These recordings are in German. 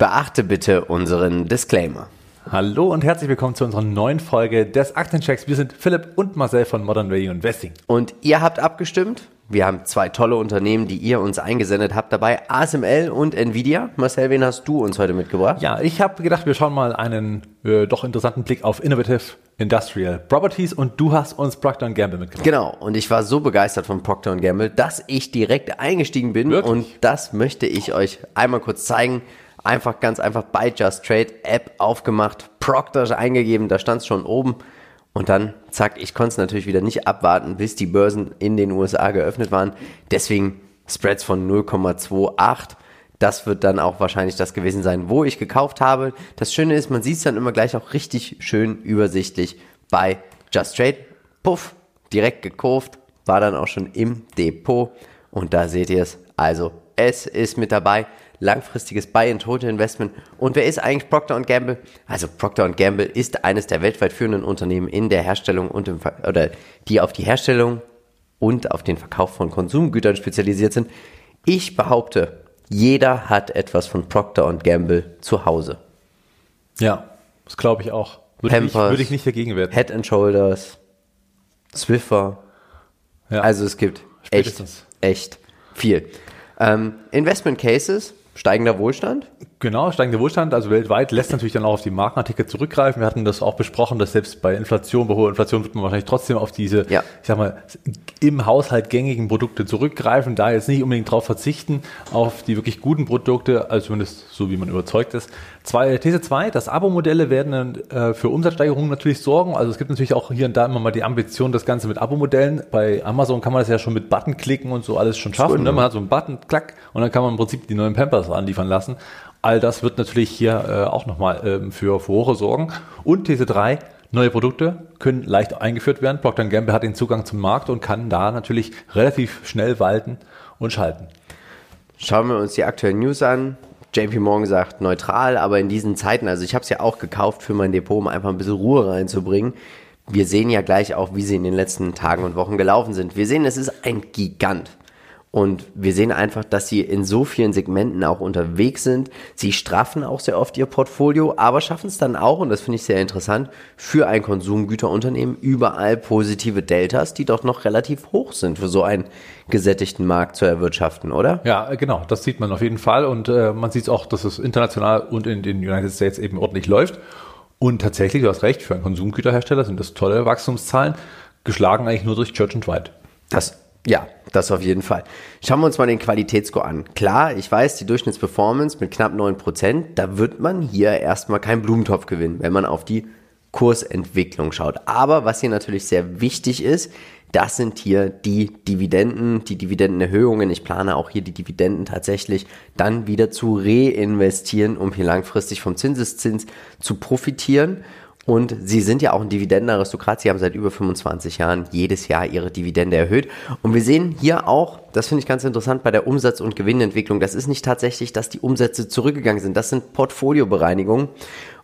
Beachte bitte unseren Disclaimer. Hallo und herzlich willkommen zu unserer neuen Folge des Aktenchecks. Wir sind Philipp und Marcel von Modern Value Investing. Und ihr habt abgestimmt. Wir haben zwei tolle Unternehmen, die ihr uns eingesendet habt dabei. ASML und Nvidia. Marcel, wen hast du uns heute mitgebracht? Ja, ich habe gedacht, wir schauen mal einen äh, doch interessanten Blick auf Innovative Industrial Properties und du hast uns Procter Gamble mitgebracht. Genau, und ich war so begeistert von Procter Gamble, dass ich direkt eingestiegen bin Wirklich? und das möchte ich euch einmal kurz zeigen. Einfach ganz einfach bei Just Trade App aufgemacht, Procter eingegeben, da stand es schon oben. Und dann, zack, ich konnte es natürlich wieder nicht abwarten, bis die Börsen in den USA geöffnet waren. Deswegen Spreads von 0,28. Das wird dann auch wahrscheinlich das gewesen sein, wo ich gekauft habe. Das Schöne ist, man sieht es dann immer gleich auch richtig schön übersichtlich bei Just Trade. Puff, direkt gekauft, war dann auch schon im Depot. Und da seht ihr es. Also, es ist mit dabei langfristiges Buy-and-Hold-Investment. Und wer ist eigentlich Procter Gamble? Also Procter Gamble ist eines der weltweit führenden Unternehmen in der Herstellung und im Ver oder die auf die Herstellung und auf den Verkauf von Konsumgütern spezialisiert sind. Ich behaupte, jeder hat etwas von Procter Gamble zu Hause. Ja, das glaube ich auch. Würde ich, Pampers, würde ich nicht dagegen wetten. Head and Shoulders, Swiffer. Ja. Also es gibt echt, Spätestens. echt viel. Ähm, Investment Cases, steigender Wohlstand. Genau, steigender Wohlstand, also weltweit, lässt natürlich dann auch auf die Markenartikel zurückgreifen. Wir hatten das auch besprochen, dass selbst bei Inflation, bei hoher Inflation wird man wahrscheinlich trotzdem auf diese, Ja. ich sag mal, im Haushalt gängigen Produkte zurückgreifen, da jetzt nicht unbedingt drauf verzichten, auf die wirklich guten Produkte, also zumindest so, wie man überzeugt ist. Zwei, These 2, das Abo-Modelle werden dann, äh, für Umsatzsteigerungen natürlich sorgen. Also es gibt natürlich auch hier und da immer mal die Ambition, das Ganze mit Abo-Modellen. Bei Amazon kann man das ja schon mit Button klicken und so alles schon schaffen. Gut, Ne? Man hat so einen Button, klack, und dann kann man im Prinzip die neuen Pampers anliefern lassen. All das wird natürlich hier äh, auch nochmal ähm, für Furore sorgen. Und These 3, neue Produkte können leicht eingeführt werden. Procter Gamble hat den Zugang zum Markt und kann da natürlich relativ schnell walten und schalten. Schauen wir uns die aktuellen News an. JP Morgan sagt neutral, aber in diesen Zeiten, also ich habe es ja auch gekauft für mein Depot, um einfach ein bisschen Ruhe reinzubringen. Wir sehen ja gleich auch, wie sie in den letzten Tagen und Wochen gelaufen sind. Wir sehen, es ist ein Gigant. Und wir sehen einfach, dass sie in so vielen Segmenten auch unterwegs sind. Sie straffen auch sehr oft ihr Portfolio, aber schaffen es dann auch, und das finde ich sehr interessant, für ein Konsumgüterunternehmen überall positive Deltas, die doch noch relativ hoch sind für so einen gesättigten Markt zu erwirtschaften, oder? Ja, äh, genau, das sieht man auf jeden Fall. Und äh, man sieht auch, dass es international und in den United States eben ordentlich läuft. Und tatsächlich, du hast recht, für einen Konsumgüterhersteller sind das tolle Wachstumszahlen, geschlagen eigentlich nur durch Church and White. Das, ja, das auf jeden Fall. Schauen wir uns mal den Qualitätsscore an. Klar, ich weiß, die Durchschnittsperformance mit knapp 9%, da wird man hier erstmal keinen Blumentopf gewinnen, wenn man auf die Kursentwicklung schaut. Aber was hier natürlich sehr wichtig ist, das sind hier die Dividenden, die Dividendenerhöhungen. Ich plane auch hier die Dividenden tatsächlich dann wieder zu reinvestieren, um hier langfristig vom Zinseszins zu profitieren. Und sie sind ja auch ein Dividendenaristokrat. Sie haben seit über 25 Jahren jedes Jahr ihre Dividende erhöht. Und wir sehen hier auch, das finde ich ganz interessant bei der Umsatz- und Gewinnentwicklung. Das ist nicht tatsächlich, dass die Umsätze zurückgegangen sind. Das sind Portfoliobereinigungen.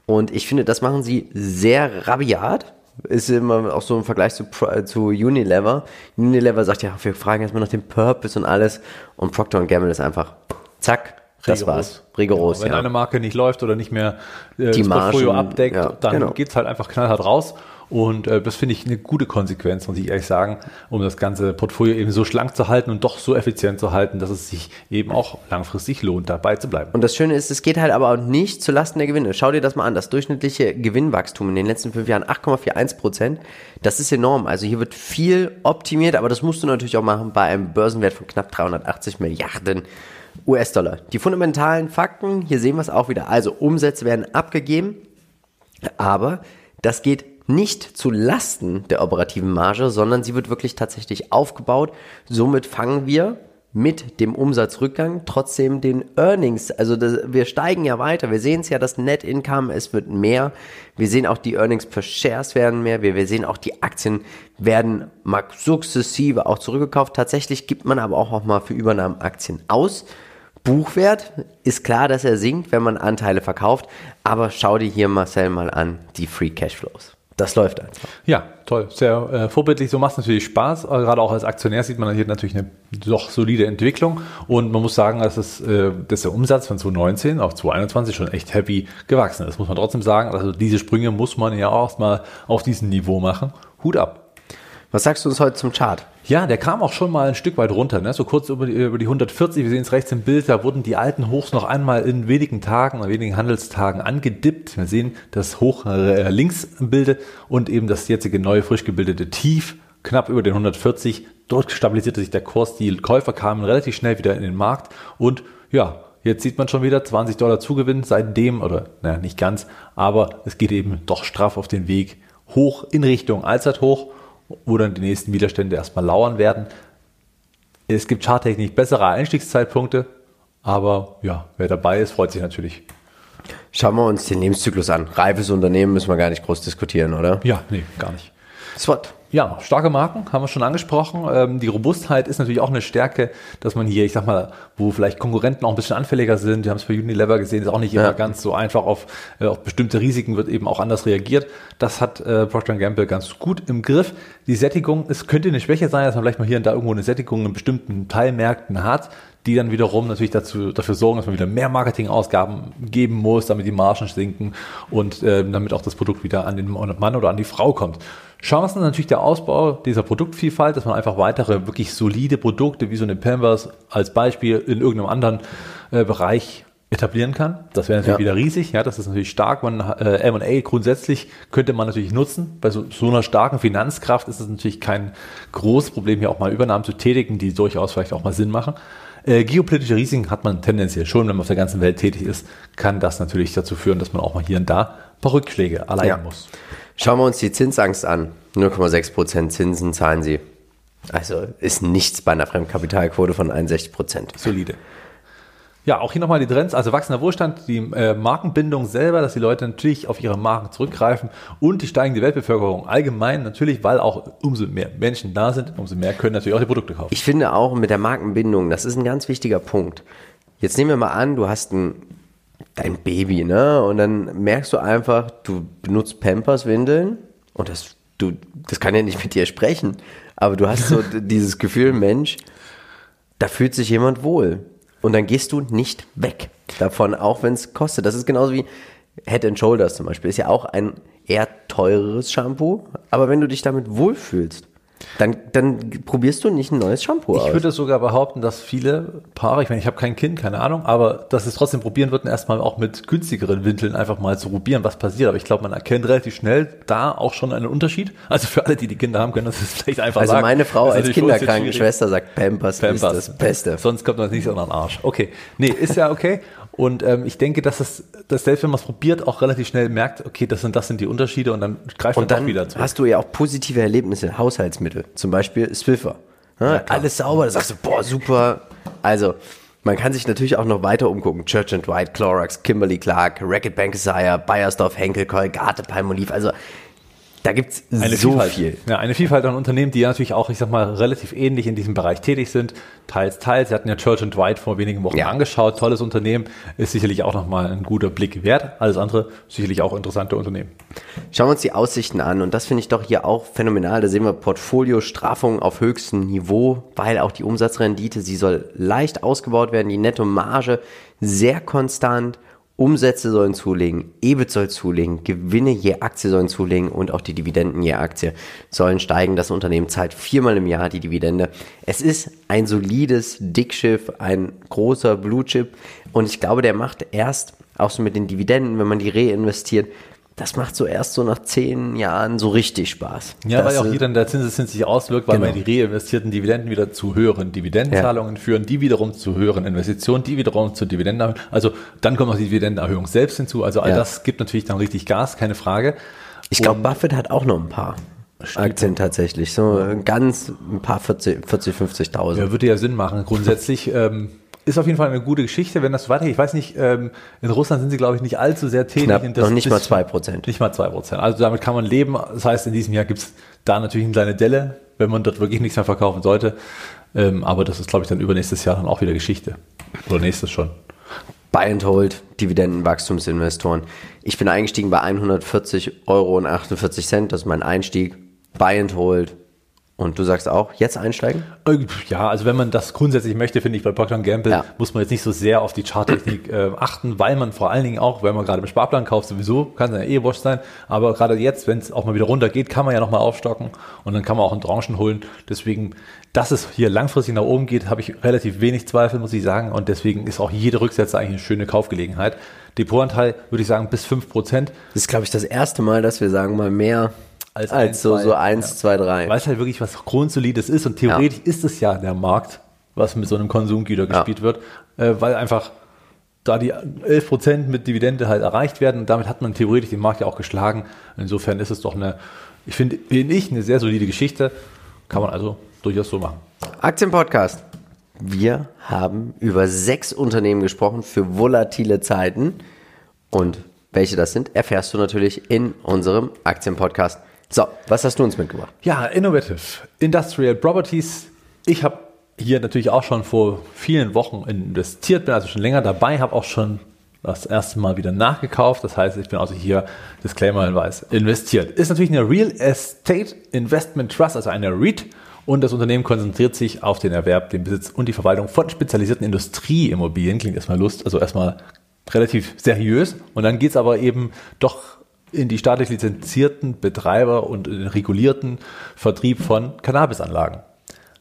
Und ich finde, das machen sie sehr rabiat. Ist immer auch so im Vergleich zu, zu Unilever. Unilever sagt ja, wir fragen erstmal nach dem Purpose und alles. Und Procter Gamble ist einfach, zack, das war's. Rigoros, Genau, wenn ja. eine Marke nicht läuft oder nicht mehr äh, Die das Portfolio abdeckt, ja, dann genau. geht's halt einfach knallhart raus. Und äh, das finde ich eine gute Konsequenz, muss ich ehrlich sagen, um das ganze Portfolio eben so schlank zu halten und doch so effizient zu halten, dass es sich eben auch langfristig lohnt, dabei zu bleiben. Und das Schöne ist, es geht halt aber auch nicht zu Lasten der Gewinne. Schau dir das mal an. Das durchschnittliche Gewinnwachstum in den letzten fünf Jahren 8,41 Prozent. Das ist enorm. Also hier wird viel optimiert, aber das musst du natürlich auch machen bei einem Börsenwert von knapp 380 Milliarden US-Dollar. Die fundamentalen Fakten, hier sehen wir es auch wieder. Also Umsätze werden abgegeben, aber das geht nicht zu Lasten der operativen Marge, sondern sie wird wirklich tatsächlich aufgebaut. Somit fangen wir mit dem Umsatzrückgang trotzdem den Earnings, also das, wir steigen ja weiter, wir sehen es ja, das Net Income, es wird mehr, wir sehen auch die Earnings per Shares werden mehr, wir, wir sehen auch die Aktien werden sukzessive auch zurückgekauft, tatsächlich gibt man aber auch, auch mal für Übernahmen Aktien aus, Buchwert ist klar, dass er sinkt, wenn man Anteile verkauft, aber schau dir hier Marcel mal an, die Free Cashflows. Das läuft einfach. Ja, toll. Sehr äh, vorbildlich. So macht es natürlich Spaß. Aber gerade auch als Aktionär sieht man hier natürlich eine doch solide Entwicklung. Und man muss sagen, dass, es, äh, dass der Umsatz von 2019 auf 2021 schon echt happy gewachsen ist. Muss man trotzdem sagen. Also diese Sprünge muss man ja auch erstmal auf diesem Niveau machen. Hut ab. Was sagst du uns heute zum Chart? Ja, der kam auch schon mal ein Stück weit runter, ne? so kurz über die, über die 140. Wir sehen es rechts im Bild, da wurden die alten Hochs noch einmal in wenigen Tagen, in wenigen Handelstagen angedippt. Wir sehen das Hoch äh, links im Bilde und eben das jetzige neue, frisch gebildete Tief knapp über den 140. Dort stabilisierte sich der Kurs. Die Käufer kamen relativ schnell wieder in den Markt und ja, Jetzt sieht man schon wieder 20 Dollar Zugewinn seitdem, oder naja, nicht ganz, aber es geht eben doch straff auf den Weg hoch in Richtung Allzeithoch wo dann die nächsten Widerstände erstmal lauern werden. Es gibt charttechnisch bessere Einstiegszeitpunkte, aber ja, wer dabei ist, freut sich natürlich. Schauen wir uns den Lebenszyklus an. Reifes Unternehmen müssen wir gar nicht groß diskutieren, oder? Ja, nee, gar nicht. SWOT. Ja, starke Marken haben wir schon angesprochen. Ähm, die Robustheit ist natürlich auch eine Stärke, dass man hier, ich sag mal, wo vielleicht Konkurrenten auch ein bisschen anfälliger sind, wir haben es bei Unilever gesehen, ist auch nicht immer ja. ganz so einfach auf, äh, auf bestimmte Risiken wird eben auch anders reagiert. Das hat äh, Procter Gamble ganz gut im Griff. Die Sättigung, es könnte eine Schwäche sein, dass man vielleicht mal hier und da irgendwo eine Sättigung in bestimmten Teilmärkten hat, die dann wiederum natürlich dazu, dafür sorgen, dass man wieder mehr Marketingausgaben geben muss, damit die Margen sinken und äh, damit auch das Produkt wieder an den Mann oder an die Frau kommt. Chancen natürlich der Ausbau dieser Produktvielfalt, dass man einfach weitere wirklich solide Produkte wie so eine Pampers als Beispiel in irgendeinem anderen äh, Bereich etablieren kann. Das wäre natürlich ja. wieder riesig. Ja, das ist natürlich stark. Man äh, M&A grundsätzlich könnte man natürlich nutzen. Bei so, so einer starken Finanzkraft ist es natürlich kein großes Problem, hier auch mal Übernahmen zu tätigen, die durchaus vielleicht auch mal Sinn machen. Äh, geopolitische Risiken hat man tendenziell schon, wenn man auf der ganzen Welt tätig ist, kann das natürlich dazu führen, dass man auch mal hier und da ein paar Rückschläge erleiden ja. muss. Schauen wir uns die Zinsangst an. 0,6% Zinsen zahlen sie. Also ist nichts bei einer Fremdkapitalquote von 61% Solide. Ja, auch hier nochmal die Trends, also wachsender Wohlstand, die äh, Markenbindung selber, dass die Leute natürlich auf ihre Marken zurückgreifen und die steigende Weltbevölkerung allgemein natürlich, weil auch umso mehr Menschen da sind, umso mehr können natürlich auch die Produkte kaufen. Ich finde auch mit der Markenbindung, das ist ein ganz wichtiger Punkt. Jetzt nehmen wir mal an, du hast ein dein Baby, ne? Und dann merkst du einfach, du benutzt Pampers-Windeln und das, du, das kann ja nicht mit dir sprechen. Aber du hast so dieses Gefühl, Mensch, da fühlt sich jemand wohl. Und dann gehst du nicht weg davon, auch wenn es kostet. Das ist genauso wie Head and Shoulders zum Beispiel. Ist ja auch ein eher teureres Shampoo. Aber wenn du dich damit wohlfühlst, dann, dann probierst du nicht ein neues Shampoo ich aus. Ich würde sogar behaupten, dass viele Paare, ich meine, ich habe kein Kind, keine Ahnung, aber dass es trotzdem probieren würden, erstmal auch mit günstigeren Windeln einfach mal zu probieren, was passiert. Aber ich glaube, man erkennt relativ schnell da auch schon einen Unterschied. Also für alle, die die Kinder haben, können das vielleicht einfach also sagen. Also meine Frau als Kinderkrankenschwester sagt, Pampers, Pampers ist das Beste. Sonst kommt man nicht so an den Arsch. Okay, nee, ist ja okay. Und ähm, ich denke, dass es, dass selbst wenn man es probiert, auch relativ schnell merkt, okay, das sind, das sind die Unterschiede und dann greift man dann wieder zu. hast du ja auch positive Erlebnisse, Haushaltsmittel, zum Beispiel Swiffer. Ja, ja, alles sauber, da sagst du, boah, super. Also, man kann sich natürlich auch noch weiter umgucken. Church and White, Clorox, Kimberly Clark, Racket Bankesier, Bayersdorf, Henkel, Colgate, Palmolive. Also da gibt es so Vielfalt. viel. Ja, eine Vielfalt an Unternehmen, die ja natürlich auch, ich sag mal, relativ ähnlich in diesem Bereich tätig sind. Teils, teils. Sie hatten ja Church and White vor wenigen Wochen ja. angeschaut. Tolles Unternehmen. Ist sicherlich auch nochmal ein guter Blick wert. Alles andere sicherlich auch interessante Unternehmen. Schauen wir uns die Aussichten an. Und das finde ich doch hier auch phänomenal. Da sehen wir Portfolio, Straffung auf höchstem Niveau, weil auch die Umsatzrendite, sie soll leicht ausgebaut werden. Die Nettomarge sehr konstant. Umsätze sollen zulegen, EBIT soll zulegen, Gewinne je Aktie sollen zulegen und auch die Dividenden je Aktie sollen steigen. Das Unternehmen zahlt viermal im Jahr die Dividende. Es ist ein solides Dickschiff, ein großer Blue Chip und ich glaube, der macht erst auch so mit den Dividenden, wenn man die reinvestiert, das macht so erst so nach zehn Jahren so richtig Spaß. Ja, das, weil auch hier dann der Zinseszins sich auswirkt, weil genau. die reinvestierten Dividenden wieder zu höheren Dividendenzahlungen ja. führen, die wiederum zu höheren Investitionen, die wiederum zu Dividendenerhöhungen. Also dann kommt noch die Dividendenerhöhung selbst hinzu. Also all ja. das gibt natürlich dann richtig Gas, keine Frage. Ich glaube, Buffett hat auch noch ein paar. Aktien tatsächlich, so ganz ein paar 40, 40 50.000. Ja, würde ja Sinn machen. Grundsätzlich ähm, ist auf jeden Fall eine gute Geschichte, wenn das so weitergeht. Ich weiß nicht, ähm, in Russland sind sie, glaube ich, nicht allzu sehr tätig. Knapp, noch nicht mal zwei Prozent. Nicht mal zwei Prozent. Also damit kann man leben. Das heißt, in diesem Jahr gibt's da natürlich eine kleine Delle, wenn man dort wirklich nichts mehr verkaufen sollte. Ähm, aber das ist, glaube ich, dann übernächstes Jahr dann auch wieder Geschichte. Oder nächstes schon. Buy and Hold, Dividendenwachstumsinvestoren. Ich bin eingestiegen bei 140 Euro und 48 Cent, das ist mein Einstieg. Buy and Hold, und du sagst auch, jetzt einsteigen? Äh, ja, also wenn man das grundsätzlich möchte, finde ich, bei Procter Gamble ja. muss man jetzt nicht so sehr auf die Charttechnik äh, achten, weil man vor allen Dingen auch, wenn man gerade im Sparplan kauft, sowieso kann es ja eh wurscht sein, aber gerade jetzt, wenn es auch mal wieder runtergeht, kann man ja nochmal aufstocken und dann kann man auch in Tranchen holen. Deswegen, dass es hier langfristig nach oben geht, habe ich relativ wenig Zweifel, muss ich sagen und deswegen ist auch jede Rücksetzer eigentlich eine schöne Kaufgelegenheit. Depotanteil würde ich sagen bis fünf Prozent. Das ist, glaube ich, das erste Mal, dass wir sagen mal mehr als, als so, so eins, ja. zwei, drei. Weil es halt wirklich was Grundsolides ist und theoretisch ja. ist es ja der Markt, was mit so einem Konsumgüter gespielt wird, äh, weil einfach da die 11% mit Dividende halt erreicht werden und damit hat man theoretisch den Markt ja auch geschlagen. Insofern ist es doch eine, ich finde, bin ich, eine sehr solide Geschichte. Kann man also durchaus so machen. Aktienpodcast. Wir haben über sechs Unternehmen gesprochen für volatile Zeiten und welche das sind, erfährst du natürlich in unserem Aktienpodcast. So, was hast du uns mitgebracht? Ja, Innovative Industrial Properties. Ich habe hier natürlich auch schon vor vielen Wochen investiert, bin also schon länger dabei, habe auch schon das erste Mal wieder nachgekauft. Das heißt, ich bin also hier, Disclaimer-Hinweis, investiert. Ist natürlich eine Real Estate Investment Trust, also eine REIT. Und das Unternehmen konzentriert sich auf den Erwerb, den Besitz und die Verwaltung von spezialisierten Industrieimmobilien. Klingt erstmal Lust, also erstmal relativ seriös. Und dann geht es aber eben doch in die staatlich lizenzierten Betreiber und den regulierten Vertrieb von Cannabisanlagen.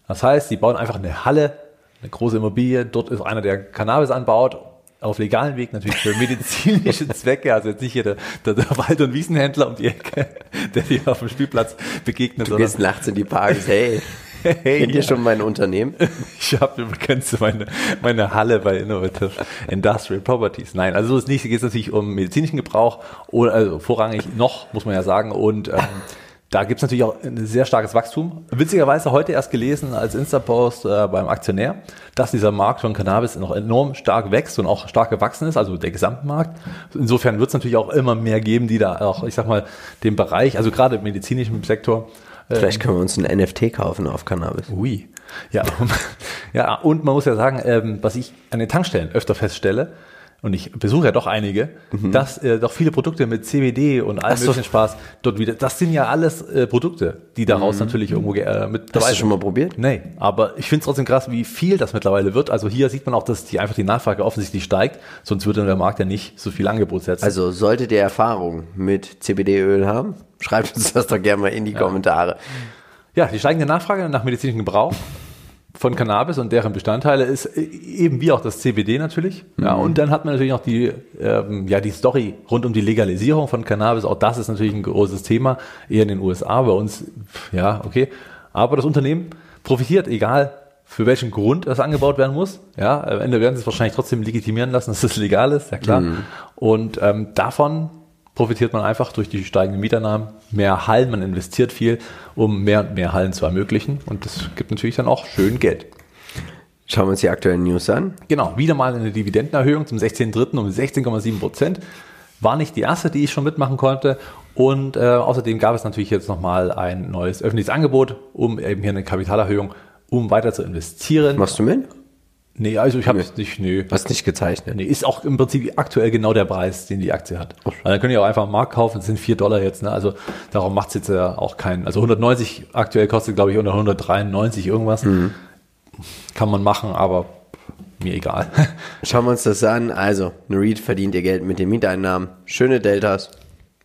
Das heißt, sie bauen einfach eine Halle, eine große Immobilie, dort ist einer, der Cannabis anbaut, auf legalen Weg natürlich für medizinische Zwecke, also jetzt nicht hier der, der, der Wald- und Wiesenhändler um die Ecke, der dir auf dem Spielplatz begegnet. Du gehst nachts in die Parks, hey. Hey, Kennt ihr schon mein Unternehmen? Ich habe übrigens meine, meine Halle bei Innovative Industrial Properties. Nein, also so ist nicht. Hier geht es natürlich um medizinischen Gebrauch, oder, also vorrangig noch, muss man ja sagen. Und ähm, da gibt es natürlich auch ein sehr starkes Wachstum. Witzigerweise heute erst gelesen als Insta-Post äh, beim Aktionär, dass dieser Markt von Cannabis noch enorm stark wächst und auch stark gewachsen ist, also der Gesamtmarkt. Insofern wird es natürlich auch immer mehr geben, die da auch, ich sag mal, den Bereich, also gerade im medizinischen Sektor, Vielleicht können wir uns ein NFT kaufen auf Cannabis. Ui. Ja, ja und man muss ja sagen, ähm, was ich an den Tankstellen öfter feststelle, und ich besuche ja doch einige, mhm. dass äh, doch viele Produkte mit CBD und allem so. möglichen Spaß dort wieder, das sind ja alles äh, Produkte, die daraus mhm. natürlich irgendwo äh, mit dabei Hast du schon mal probiert? Nee, aber ich finde es trotzdem krass, wie viel das mittlerweile wird. Also hier sieht man auch, dass die einfach die Nachfrage offensichtlich steigt, sonst würde der Markt ja nicht so viel Angebot setzen. Also solltet ihr Erfahrung mit CBD-Öl haben, schreibt uns das doch gerne mal in die ja. Kommentare. Ja, die steigende Nachfrage nach medizinischem Gebrauch von Cannabis und deren Bestandteile ist eben wie auch das CBD natürlich. Ja, mhm. und dann hat man natürlich noch die, ähm, ja, die Story rund um die Legalisierung von Cannabis. Auch das ist natürlich ein großes Thema, eher in den USA, bei uns, ja, okay. Aber das Unternehmen profitiert, egal für welchen Grund das angebaut werden muss. Ja, am Ende werden sie es wahrscheinlich trotzdem legitimieren lassen, dass es legal ist, ja klar. Mhm. Und ähm, davon profitiert man einfach durch die steigenden Mieteinnahmen, mehr Hallen, man investiert viel, um mehr und mehr Hallen zu ermöglichen und das gibt natürlich dann auch schön Geld. Schauen wir uns die aktuellen News an. Genau, wieder mal eine Dividendenerhöhung zum 16.3. um 16,7 Prozent. War nicht die erste, die ich schon mitmachen konnte. Und äh, außerdem gab es natürlich jetzt nochmal ein neues öffentliches Angebot, um eben hier eine Kapitalerhöhung, um weiter zu investieren. Machst du mit? Nee, also ich habe es nicht, nö. Hast nicht gezeichnet? Nee, ist auch im Prinzip aktuell genau der Preis, den die Aktie hat. Also dann können die auch einfach am Markt kaufen, das sind vier Dollar jetzt, ne? Also darum macht es jetzt ja auch keinen. Also 190 aktuell kostet, glaube ich, unter 193 irgendwas. Mhm. Kann man machen, aber mir egal. Schauen wir uns das an. Also, eine REIT verdient ihr Geld mit den Mieteinnahmen. Schöne Deltas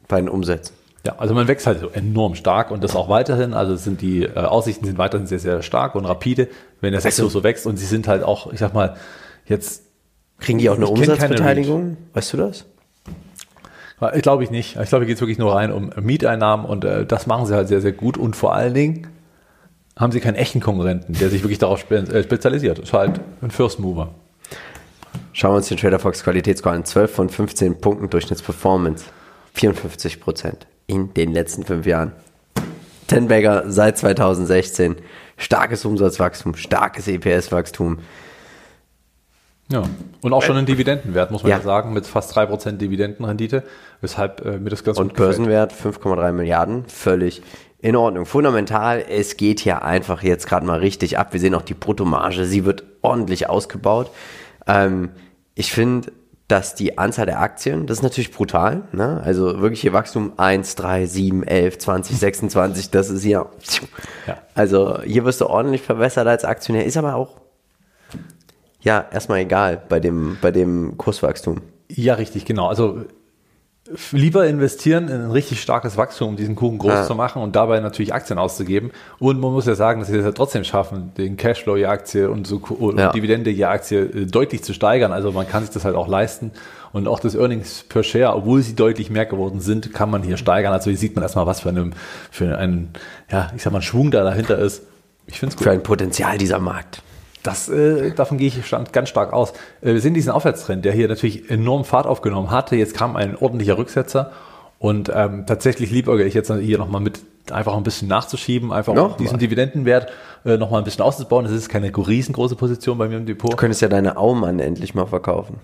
bei den Umsätzen. Ja, also man wächst halt so enorm stark und das auch weiterhin. Also sind die äh, Aussichten sind weiterhin sehr, sehr stark und rapide, wenn der Sektor also, so wächst und sie sind halt auch, ich sag mal, jetzt. Kriegen die auch eine Umsatzbeteiligung? Weißt du das? Ich glaube ich nicht. Ich glaube, hier geht es wirklich nur rein um Mieteinnahmen und äh, das machen sie halt sehr, sehr gut und vor allen Dingen haben sie keinen echten Konkurrenten, der sich wirklich darauf spe äh, spezialisiert. Das ist halt ein First Mover. Schauen wir uns den Trader Fox Qualitätsscore an. 12 von 15 Punkten Durchschnittsperformance. 54 Prozent in den letzten fünf Jahren. Tenbagger seit 2016. Starkes Umsatzwachstum, starkes EPS-Wachstum. Ja, und auch schon ein Dividendenwert, muss man ja, ja sagen, mit fast 3% Dividendenrendite, weshalb äh, mir das ganz Und Börsenwert 5,3 Milliarden, völlig in Ordnung. Fundamental, es geht hier einfach jetzt gerade mal richtig ab. Wir sehen auch die Bruttomarge, sie wird ordentlich ausgebaut. Ähm, ich finde, dass die Anzahl der Aktien, das ist natürlich brutal, ne? also wirklich hier Wachstum 1, 3, 7, 11, 20, 26, das ist hier, Ja. also hier wirst du ordentlich verbessert als Aktionär, ist aber auch, ja, erstmal egal bei dem, bei dem Kurswachstum. Ja, richtig, genau. Also lieber investieren in ein richtig starkes Wachstum, um diesen Kuchen groß Ja. zu machen und dabei natürlich Aktien auszugeben. Und man muss ja sagen, dass sie das ja trotzdem schaffen, den Cashflow je Aktie und, so, und Ja. Dividende je Aktie äh, deutlich zu steigern. Also man kann sich das halt auch leisten. Und auch das Earnings per Share, obwohl sie deutlich mehr geworden sind, kann man hier steigern. Also hier sieht man erstmal, was für, einen, für einen, ja, ich sag mal, Schwung da dahinter ist. Ich finde es gut. Für ein Potenzial dieser Markt. Das, äh, davon gehe ich stand, ganz stark aus. Äh, wir sehen diesen Aufwärtstrend, der hier natürlich enorm Fahrt aufgenommen hatte. Jetzt kam ein ordentlicher Rücksetzer und ähm, tatsächlich liebäuge ich jetzt hier nochmal mit einfach ein bisschen nachzuschieben, einfach auch diesen. Dividendenwert äh, nochmal ein bisschen auszubauen. Das ist keine riesengroße Position bei mir im Depot. Du könntest ja deine Aumann endlich mal verkaufen.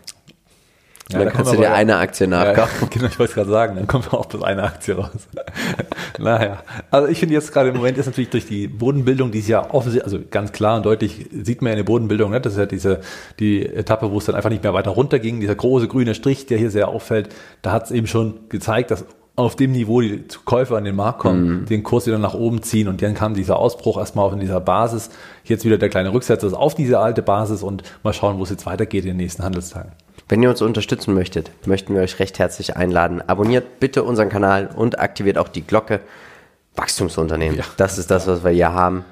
Ja, dann da kannst du dir eine Aktie nachkaufen. Ja, genau, ich wollte es gerade sagen, dann kommt auch bloß eine Aktie raus. naja, also ich finde jetzt gerade im Moment ist natürlich durch die Bodenbildung, die ist ja offensichtlich, also ganz klar und deutlich sieht man ja eine Bodenbildung, ne? das ist ja diese, die Etappe, wo es dann einfach nicht mehr weiter runter ging, dieser große grüne Strich, der hier sehr auffällt, da hat es eben schon gezeigt, dass auf dem Niveau die Käufer an den Markt kommen, den Kurs wieder nach oben ziehen und dann kam dieser Ausbruch erstmal auf in dieser Basis, jetzt wieder der kleine Rücksetzer ist auf diese alte Basis und mal schauen, wo es jetzt weitergeht in den nächsten Handelstagen. Wenn ihr uns unterstützen möchtet, möchten wir euch recht herzlich einladen. Abonniert bitte unseren Kanal und aktiviert auch die Glocke. Wachstumsunternehmen. Ja. das ist das, was wir hier haben.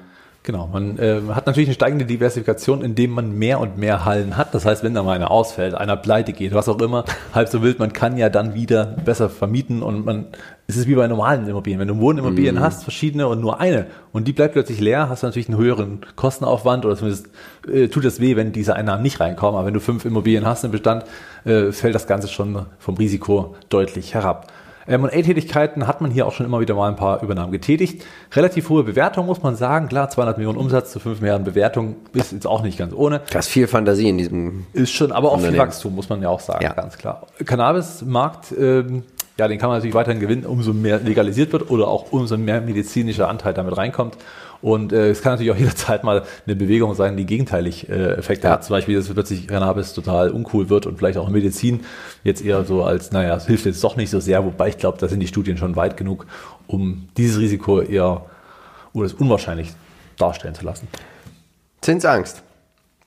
Genau, man äh, hat natürlich eine steigende Diversifikation, indem man mehr und mehr Hallen hat. Das heißt, wenn da mal einer ausfällt, einer pleite geht, was auch immer, halb so wild, man kann ja dann wieder besser vermieten und man, es ist wie bei normalen Immobilien. Wenn du Wohnimmobilien hast, verschiedene und nur eine und die bleibt plötzlich leer, hast du natürlich einen höheren Kostenaufwand oder zumindest äh, tut es weh, wenn diese Einnahmen nicht reinkommen. Aber wenn du fünf Immobilien hast im Bestand, äh, fällt das Ganze schon vom Risiko deutlich herab. M&A-Tätigkeiten hat man hier auch schon immer wieder mal ein paar Übernahmen getätigt. Relativ hohe Bewertung muss man sagen. Klar, 200 Millionen Umsatz zu 5 Milliarden Bewertung ist jetzt auch nicht ganz ohne. Da ist viel Fantasie in diesem. Ist schon, aber auch viel. Wachstum, muss man ja auch sagen, Ja. ganz klar. Cannabis-Markt, ähm, ja, den kann man natürlich weiterhin gewinnen, umso mehr legalisiert wird oder auch umso mehr medizinischer Anteil damit reinkommt. Und äh, es kann natürlich auch jederzeit mal eine Bewegung sein, die gegenteilig äh, Effekte Ja. hat. Zum Beispiel, dass plötzlich Cannabis total uncool wird und vielleicht auch Medizin jetzt eher so als, naja, es hilft jetzt doch nicht so sehr, wobei ich glaube, da sind die Studien schon weit genug, um dieses Risiko eher oder es unwahrscheinlich darstellen zu lassen. Zinsangst.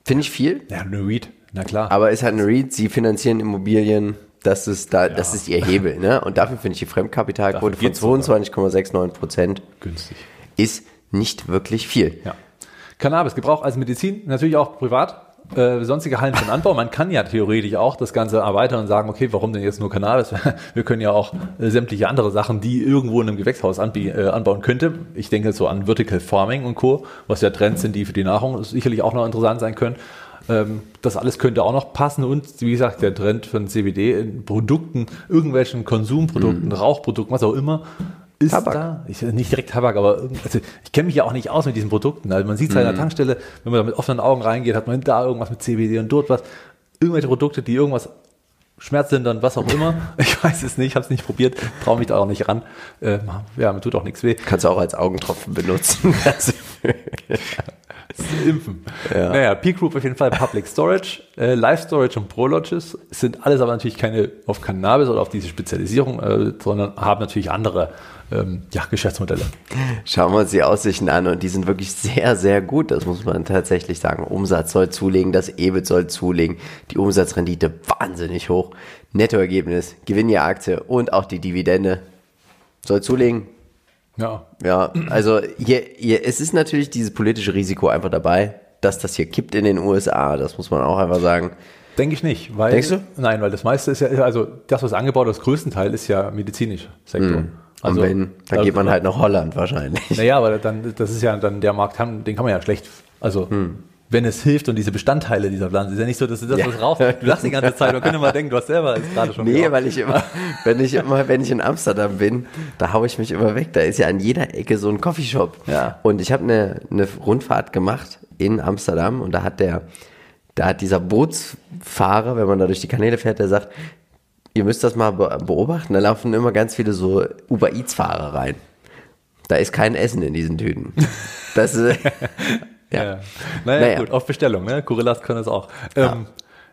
Finde ich viel, Ja, eine Read, na klar. aber ist halt eine REIT, sie finanzieren Immobilien, das ist da, das ist ihr Hebel, ne? Und dafür finde ich die Fremdkapitalquote von geht's sogar. 22,69 Prozent günstig. ist nicht wirklich viel. Ja. Cannabis, Gebrauch als Medizin, natürlich auch privat. Äh, sonstige Hallen von Anbau. Man kann ja theoretisch auch das Ganze erweitern und sagen, okay, warum denn jetzt nur Cannabis? Wir können ja auch äh, sämtliche andere Sachen, die irgendwo in einem Gewächshaus anbie- äh, anbauen könnte. Ich denke so an Vertical Farming und Co., was ja Trends sind, die für die Nahrung sicherlich auch noch interessant sein können. Ähm, das alles könnte auch noch passen und wie gesagt, der Trend von CBD in Produkten, irgendwelchen Konsumprodukten, Rauchprodukten, was auch immer, ist Tabak. da. Ich, nicht direkt Tabak, aber also ich kenne mich ja auch nicht aus mit diesen Produkten. Also man sieht es halt an der Tankstelle, wenn man da mit offenen Augen reingeht, hat man da irgendwas mit CBD und dort was. Irgendwelche Produkte, die irgendwas Schmerzlindern, was auch immer. Ich weiß es nicht, habe es nicht probiert, traue mich da auch nicht ran. Äh, ja, mir tut auch nichts weh. Kannst du auch als Augentropfen benutzen. Impfen. Naja, P-Group auf jeden Fall Public Storage, äh, Live Storage und Prologis sind alles aber natürlich keine auf Cannabis oder auf diese Spezialisierung, äh, sondern haben natürlich andere ähm, ja, Geschäftsmodelle. Schauen wir uns die Aussichten an und die sind wirklich sehr, sehr gut. Das muss man tatsächlich sagen. Umsatz soll zulegen, das EBIT soll zulegen, die Umsatzrendite wahnsinnig hoch. Nettoergebnis, Gewinn je Aktie und auch die Dividende soll zulegen. Ja, Ja, also hier, hier, es ist natürlich dieses politische Risiko einfach dabei, dass das hier kippt in den USA. Das muss man auch einfach sagen. Denke ich nicht. Weil, Denkst du? Nein, weil das meiste ist ja, also das, was angebaut ist, das größten Teil ist ja medizinischer Sektor. Also, Und wenn, dann geht man halt nach Holland wahrscheinlich. Naja, aber dann, das ist ja dann der Markt, den kann man ja schlecht, also wenn es hilft und diese Bestandteile dieser Pflanze, ist ja nicht so, dass du das Ja. was rauchst. Du lachst die ganze Zeit, man könnte mal denken, du hast selber jetzt gerade schon Nee, geraucht. weil ich immer, wenn ich immer, wenn ich in Amsterdam bin, da haue ich mich immer weg. Da ist ja an jeder Ecke so ein Coffeeshop. Ja. Und ich habe eine, eine Rundfahrt gemacht in Amsterdam und da hat der, da hat dieser Bootsfahrer, wenn man da durch die Kanäle fährt, der sagt, ihr müsst das mal be- beobachten, da laufen immer ganz viele so Uber Eats Fahrer rein. Da ist kein Essen in diesen Tüten. Das ist, ja. Ja. Naja, Naja. gut, auf Bestellung, ne? Gorillas können es auch. Ähm,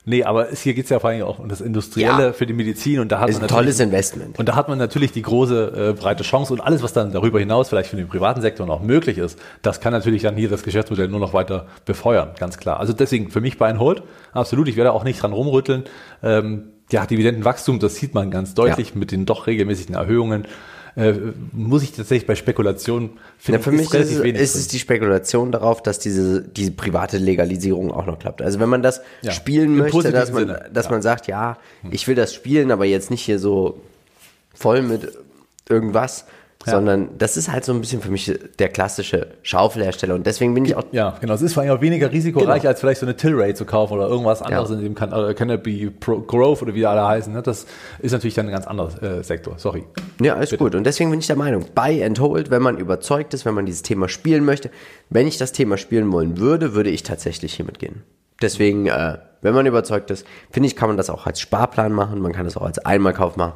Nee, aber es, hier geht es ja vor allem auch um das Industrielle Ja. für die Medizin und da hat Ist man ein natürlich- tolles Investment. Und da hat man natürlich die große äh, breite Chance und alles, was dann darüber hinaus vielleicht für den privaten Sektor noch möglich ist, das kann natürlich dann hier das Geschäftsmodell nur noch weiter befeuern, ganz klar. Also deswegen für mich Hold, absolut. Ich werde auch nicht dran rumrütteln. Ähm, ja, Dividendenwachstum, das sieht man ganz deutlich mit den doch regelmäßigen Erhöhungen. Äh, muss ich tatsächlich bei Spekulationen Ja, finden, für mich ist, ist es die Spekulation darauf, dass diese, diese private Legalisierung auch noch klappt. Also wenn man das Ja, spielen im möchte, dass man, Sinne, dass ja. man sagt, ja, ich will das spielen, aber jetzt nicht hier so voll mit irgendwas, Ja. sondern das ist halt so ein bisschen für mich der klassische Schaufelhersteller und deswegen bin ich auch Ja, genau. Es ist vor allem auch weniger risikoreich, Genau. als vielleicht so eine Tilray zu kaufen oder irgendwas anderes in dem kan äh, Canopy Pro Growth oder wie die alle heißen. Ne? Das ist natürlich dann ein ganz anderer äh, Sektor. Sorry. Ja, alles gut. Und deswegen bin ich der Meinung, buy and hold, wenn man überzeugt ist, wenn man dieses Thema spielen möchte. Wenn ich das Thema spielen wollen würde, würde ich tatsächlich hiermit gehen. Deswegen, äh, wenn man überzeugt ist, finde ich, kann man das auch als Sparplan machen. Man kann das auch als Einmalkauf machen.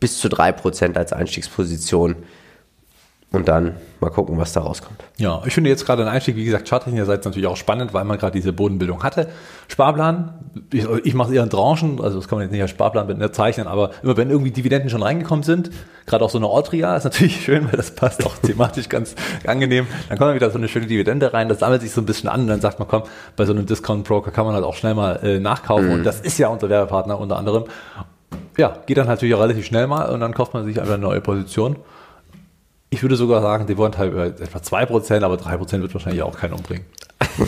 Bis zu 3% als Einstiegsposition. Und dann mal gucken, was da rauskommt. Ja, ich finde jetzt gerade den Einstieg, wie gesagt, charttechnischerseits natürlich auch spannend, weil man gerade diese Bodenbildung hatte. Sparplan, ich, ich mache es eher in Tranchen, also das kann man jetzt nicht als Sparplan zeichnen, aber immer wenn irgendwie Dividenden schon reingekommen sind, gerade auch so eine Altria ist natürlich schön, weil das passt auch thematisch ganz angenehm. Dann kommt dann wieder so eine schöne Dividende rein, das sammelt sich so ein bisschen an und dann sagt man, komm, bei so einem Discount-Broker kann man halt auch schnell mal äh, nachkaufen und das ist ja unser Werbepartner unter anderem. Ja, geht dann natürlich auch relativ schnell mal und dann kauft man sich einfach eine neue Position. Ich würde sogar sagen, die wollen halt etwa 2%, aber 3% wird wahrscheinlich auch keinen umbringen.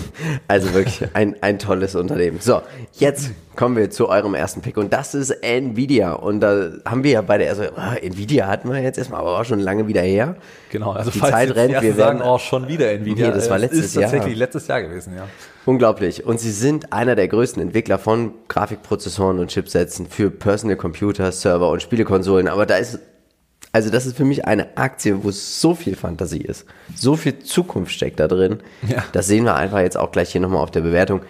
Also wirklich ein, ein tolles Unternehmen. So, jetzt kommen wir zu eurem ersten Pick und das ist Nvidia. Und da haben wir ja beide, also ah, Nvidia hatten wir jetzt erstmal, aber auch schon lange wieder her. Genau, also Die falls Zeit jetzt rennt, die wir werden- sagen, oh, schon wieder Nvidia. Nee, das war Es letztes ist tatsächlich Jahr. letztes Jahr gewesen, ja. Unglaublich. Und sie sind einer der größten Entwickler von Grafikprozessoren und Chipsätzen für Personal Computer, Server und Spielekonsolen. Aber da ist, also das ist für mich eine Aktie, wo so viel Fantasie ist. So viel Zukunft steckt da drin. Ja. Das sehen wir einfach jetzt auch gleich hier nochmal auf der Bewertung.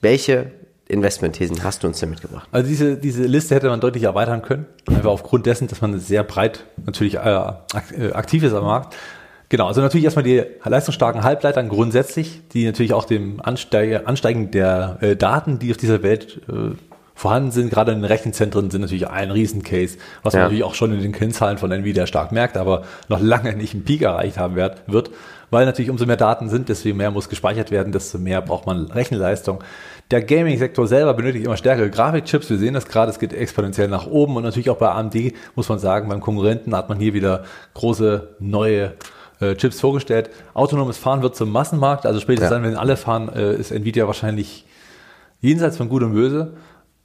Welche Investmentthesen hast du uns denn mitgebracht? Also diese, diese Liste hätte man deutlich erweitern können, einfach aufgrund dessen, dass man sehr breit natürlich äh, äh, aktiv ist am Markt. Genau, also natürlich erstmal die leistungsstarken Halbleitern grundsätzlich, die natürlich auch dem Ansteig Ansteigen der äh, Daten, die auf dieser Welt äh, vorhanden sind, gerade in den Rechenzentren, sind natürlich ein Riesencase, was man Ja. natürlich auch schon in den Kennzahlen von Nvidia stark merkt, aber noch lange nicht einen Peak erreicht haben wird, wird, weil natürlich umso mehr Daten sind, desto mehr muss gespeichert werden, desto mehr braucht man Rechenleistung. Der Gaming-Sektor selber benötigt immer stärkere Grafikchips. Wir sehen das gerade, es geht exponentiell nach oben und natürlich auch bei AMD muss man sagen, beim Konkurrenten hat man hier wieder große neue äh, Chips vorgestellt. Autonomes Fahren wird zum Massenmarkt, also spätestens Ja. dann, wenn alle fahren, äh, ist Nvidia wahrscheinlich jenseits von Gut und Böse.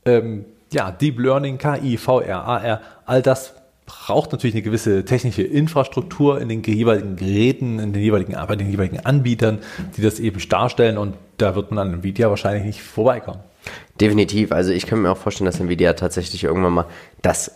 Ähm, ja, Deep Learning, KI, VR, AR, all das braucht natürlich eine gewisse technische Infrastruktur in den jeweiligen Geräten, in den jeweiligen, bei den jeweiligen Anbietern, die das eben darstellen und da wird man an Nvidia wahrscheinlich nicht vorbeikommen. Definitiv. Also ich kann mir auch vorstellen, dass Nvidia tatsächlich irgendwann mal das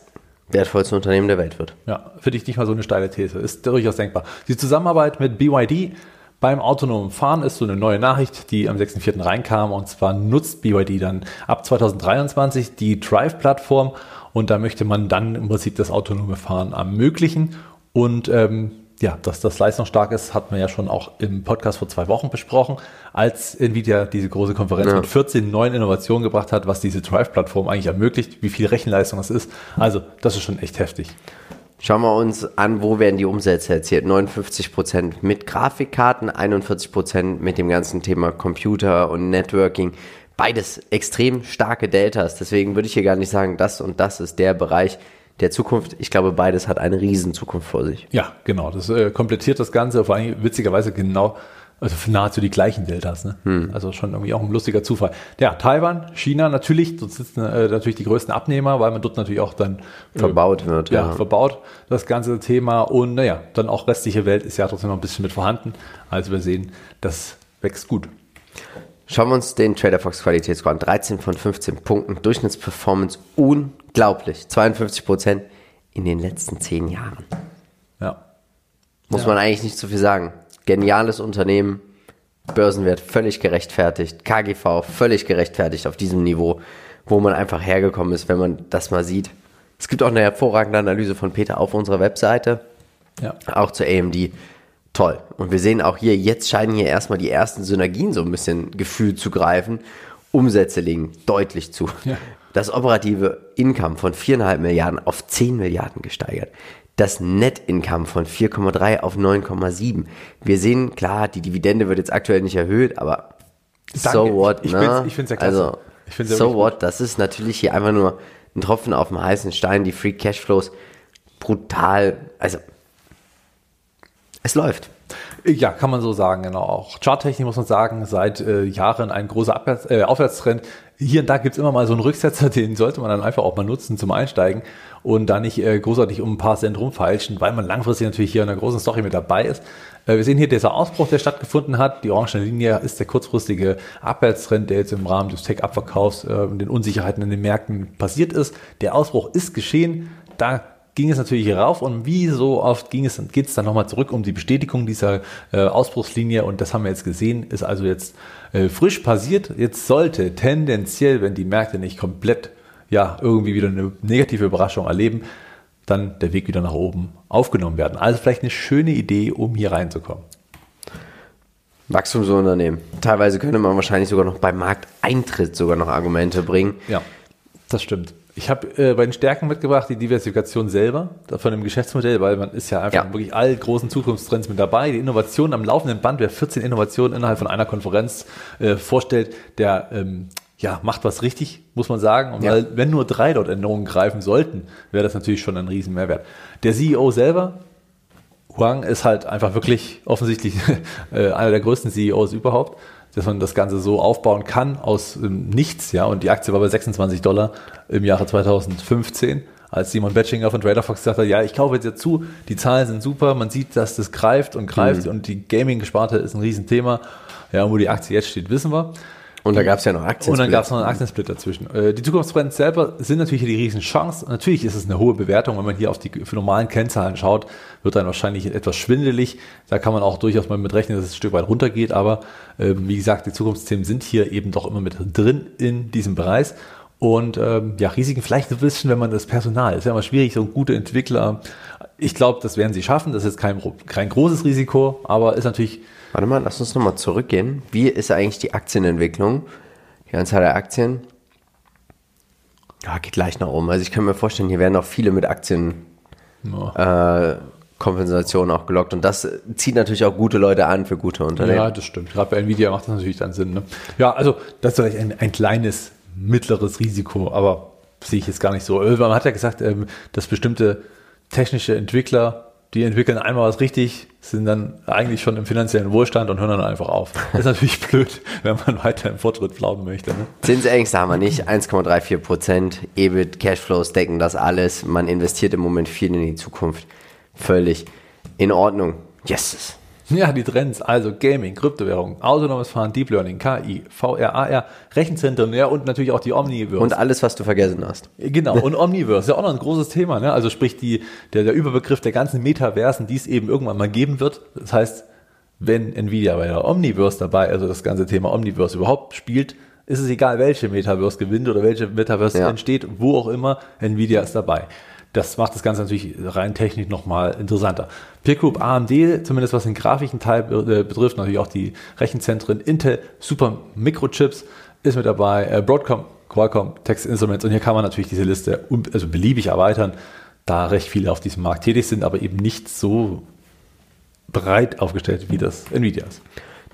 wertvollste Unternehmen der Welt wird. Ja, finde ich nicht mal so eine steile These. Ist durchaus denkbar. Die Zusammenarbeit mit BYD beim autonomen Fahren ist so eine neue Nachricht, die am 6.4. reinkam. Und zwar nutzt BYD dann ab 2023 die Drive-Plattform und da möchte man dann im Prinzip das autonome Fahren ermöglichen. Und ähm, ja, dass das leistungsstark ist, hat man ja schon auch im Podcast vor zwei Wochen besprochen, als Nvidia diese große Konferenz Ja. mit 14 neuen Innovationen gebracht hat, was diese Drive-Plattform eigentlich ermöglicht, wie viel Rechenleistung das ist. Also, das ist schon echt heftig. Schauen wir uns an, wo werden die Umsätze erzielt? 59% mit Grafikkarten, 41% mit dem ganzen Thema Computer und Networking. Beides extrem starke Deltas. Deswegen würde ich hier gar nicht sagen, das und das ist der Bereich der Zukunft. Ich glaube, beides hat eine riesen Zukunft vor sich. Ja, genau. Das äh, komplettiert das Ganze, vor allem witzigerweise genau, also für nahezu die gleichen Deltas. Ne? Also schon irgendwie auch ein lustiger Zufall. Ja, Taiwan, China natürlich, dort sitzen äh, natürlich die größten Abnehmer, weil man dort natürlich auch dann äh, Verbaut wird, ja, ja. verbaut, das ganze Thema. Und naja, dann auch restliche Welt ist ja trotzdem noch ein bisschen mit vorhanden. Also wir sehen, das wächst gut. Schauen wir uns den Trader Fox Qualitätsscore an. 13 von 15 Punkten. Durchschnittsperformance unglaublich. 52% in den letzten 10 Jahren. Ja. Muss Ja. man eigentlich nicht zu viel sagen. Geniales Unternehmen, Börsenwert völlig gerechtfertigt, KGV völlig gerechtfertigt auf diesem Niveau, wo man einfach hergekommen ist, wenn man das mal sieht. Es gibt auch eine hervorragende Analyse von Peter auf unserer Webseite, Ja. auch zur AMD. Toll. Und wir sehen auch hier, jetzt scheinen hier erstmal die ersten Synergien so ein bisschen gefühlt zu greifen. Umsätze legen deutlich zu. Ja. Das operative Income von 4,5 Milliarden auf 10 Milliarden gesteigert. Das Net-Income von 4,3 auf 9,7. Wir sehen, klar, die Dividende wird jetzt aktuell nicht erhöht, aber Danke. so what, Ich- ich ne? find's- ich find's ja klasse. Also, Ich find's ja so what, das ist natürlich hier einfach nur ein Tropfen auf dem heißen Stein. Die Free Cashflows brutal, also es läuft. Ja, kann man so sagen, genau. Auch charttechnisch muss man sagen, seit äh, Jahren ein großer Abwärts, äh, Aufwärtstrend. Hier und da gibt's immer mal so einen Rücksetzer, den sollte man dann einfach auch mal nutzen zum Einsteigen und da nicht äh, großartig um ein paar Cent rumfeilschen, weil man langfristig natürlich hier in einer großen Story mit dabei ist. Äh, wir sehen hier dieser Ausbruch, der stattgefunden hat. Die orange Linie ist der kurzfristige Abwärtstrend, der jetzt im Rahmen des Tech-Abverkaufs äh, und den Unsicherheiten in den Märkten passiert ist. Der Ausbruch ist geschehen. Da ging es natürlich rauf und wie so oft ging es, geht es dann nochmal zurück um die Bestätigung dieser äh, Ausbruchslinie und das haben wir jetzt gesehen, ist also jetzt äh, frisch passiert. Jetzt sollte tendenziell, wenn die Märkte nicht komplett ja irgendwie wieder eine negative Überraschung erleben, dann der Weg wieder nach oben aufgenommen werden. Also vielleicht eine schöne Idee, um hier reinzukommen. Wachstumsunternehmen. Teilweise könnte man wahrscheinlich sogar noch beim Markteintritt sogar noch Argumente bringen. Ja, das stimmt. Ich habe äh, bei den Stärken mitgebracht die Diversifikation selber von dem Geschäftsmodell, weil man ist ja einfach Ja. wirklich all großen Zukunftstrends mit dabei. Die Innovation am laufenden Band, wer 14 Innovationen innerhalb von einer Konferenz äh, vorstellt, der ähm, ja, macht was richtig, muss man sagen. Und Ja. weil, wenn nur drei dort Änderungen greifen sollten, wäre das natürlich schon ein riesen Mehrwert. Der CEO selber, Huang, ist halt einfach wirklich offensichtlich äh, einer der größten CEOs überhaupt, dass man das Ganze so aufbauen kann aus ähm, nichts, ja. Und die Aktie war bei 26 Dollar im Jahre 2015, als Simon Betchinger von Trader Fox gesagt hat, ja, ich kaufe jetzt ja zu, die Zahlen sind super, man sieht, dass das greift und greift und die Gaming-Gesparte ist ein Riesenthema. Ja, wo die Aktie jetzt steht, wissen wir. Und da gab es ja noch Aktien. Und dann gab es noch einen Aktiensplit dazwischen. Äh, Die Zukunftstrends selber sind natürlich hier die Riesenchance. Natürlich ist es eine hohe Bewertung, wenn man hier auf die für normalen Kennzahlen schaut, wird dann wahrscheinlich etwas schwindelig. Da kann man auch durchaus mal mit rechnen, dass es ein Stück weit runtergeht. Aber ähm, wie gesagt, die Zukunftsthemen sind hier eben doch immer mit drin in diesem Bereich. Und ähm, ja, Risiken vielleicht ein bisschen, wenn man das Personal ist ja immer schwierig, so gute Entwickler. Ich glaube, das werden sie schaffen. Das ist kein, kein großes Risiko, aber ist natürlich Warte mal, lass uns nochmal zurückgehen. Wie ist eigentlich die Aktienentwicklung? Die Anzahl der Aktien ja, geht leicht nach oben. Also ich kann mir vorstellen, hier werden auch viele mit Aktien äh, Kompensation auch gelockt. Und das zieht natürlich auch gute Leute an für gute Unternehmen. Ja, das stimmt. Gerade bei Nvidia macht das natürlich dann Sinn. Ne? Ja, also das ist vielleicht ein, ein kleines, mittleres Risiko, aber sehe ich jetzt gar nicht so. Man hat ja gesagt, ähm, dass bestimmte technische Entwickler, die entwickeln einmal was richtig, sind dann eigentlich schon im finanziellen Wohlstand und hören dann einfach auf. Das ist natürlich blöd, wenn man weiter im Fortschritt glauben möchte. Ne? Zinsängste haben wir nicht. 1,34 Prozent. EBIT, Cashflows decken das alles. Man investiert im Moment viel in die Zukunft. Völlig in Ordnung. Yes. Ja, die Trends, also Gaming, Kryptowährung, autonomes Fahren, Deep Learning, KI, VR, AR, Rechenzentren, ja, und natürlich auch die Omniverse. Und alles, was du vergessen hast. Genau, und Omniverse ja auch noch ein großes Thema, ne? Also sprich die, der, der Überbegriff der ganzen Metaversen, die es eben irgendwann mal geben wird. Das heißt, wenn Nvidia bei der Omniverse dabei, also das ganze Thema Omniverse überhaupt spielt, ist es egal, welche Metaverse gewinnt oder welche Metaverse Ja. entsteht, wo auch immer, Nvidia ist dabei. Das macht das Ganze natürlich rein technisch nochmal interessanter. Peer Group AMD, zumindest was den grafischen Teil äh, betrifft, natürlich auch die Rechenzentren, Intel, Super Mikrochips ist mit dabei, äh, Broadcom, Qualcomm, Text Instruments und hier kann man natürlich diese Liste also beliebig erweitern, da recht viele auf diesem Markt tätig sind, aber eben nicht so breit aufgestellt, wie das Nvidia ist.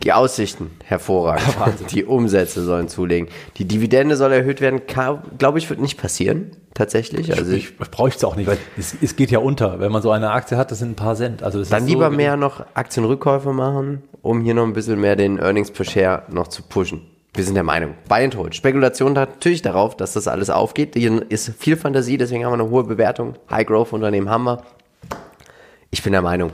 Die Aussichten hervorragend. Die Umsätze sollen zulegen. Die Dividende soll erhöht werden. Glaube ich, wird nicht passieren. Tatsächlich. Also ich, ich bräuchte es auch nicht, weil es, es geht ja unter. Wenn man so eine Aktie hat, das sind ein paar Cent. Also dann ist lieber so, mehr noch Aktienrückkäufe machen, um hier noch ein bisschen mehr den Earnings per Share noch zu pushen. Wir sind der Meinung. Buy and hold. Spekulation natürlich darauf, dass das alles aufgeht. Hier ist viel Fantasie, deswegen haben wir eine hohe Bewertung. High Growth Unternehmen haben wir. Ich bin der Meinung.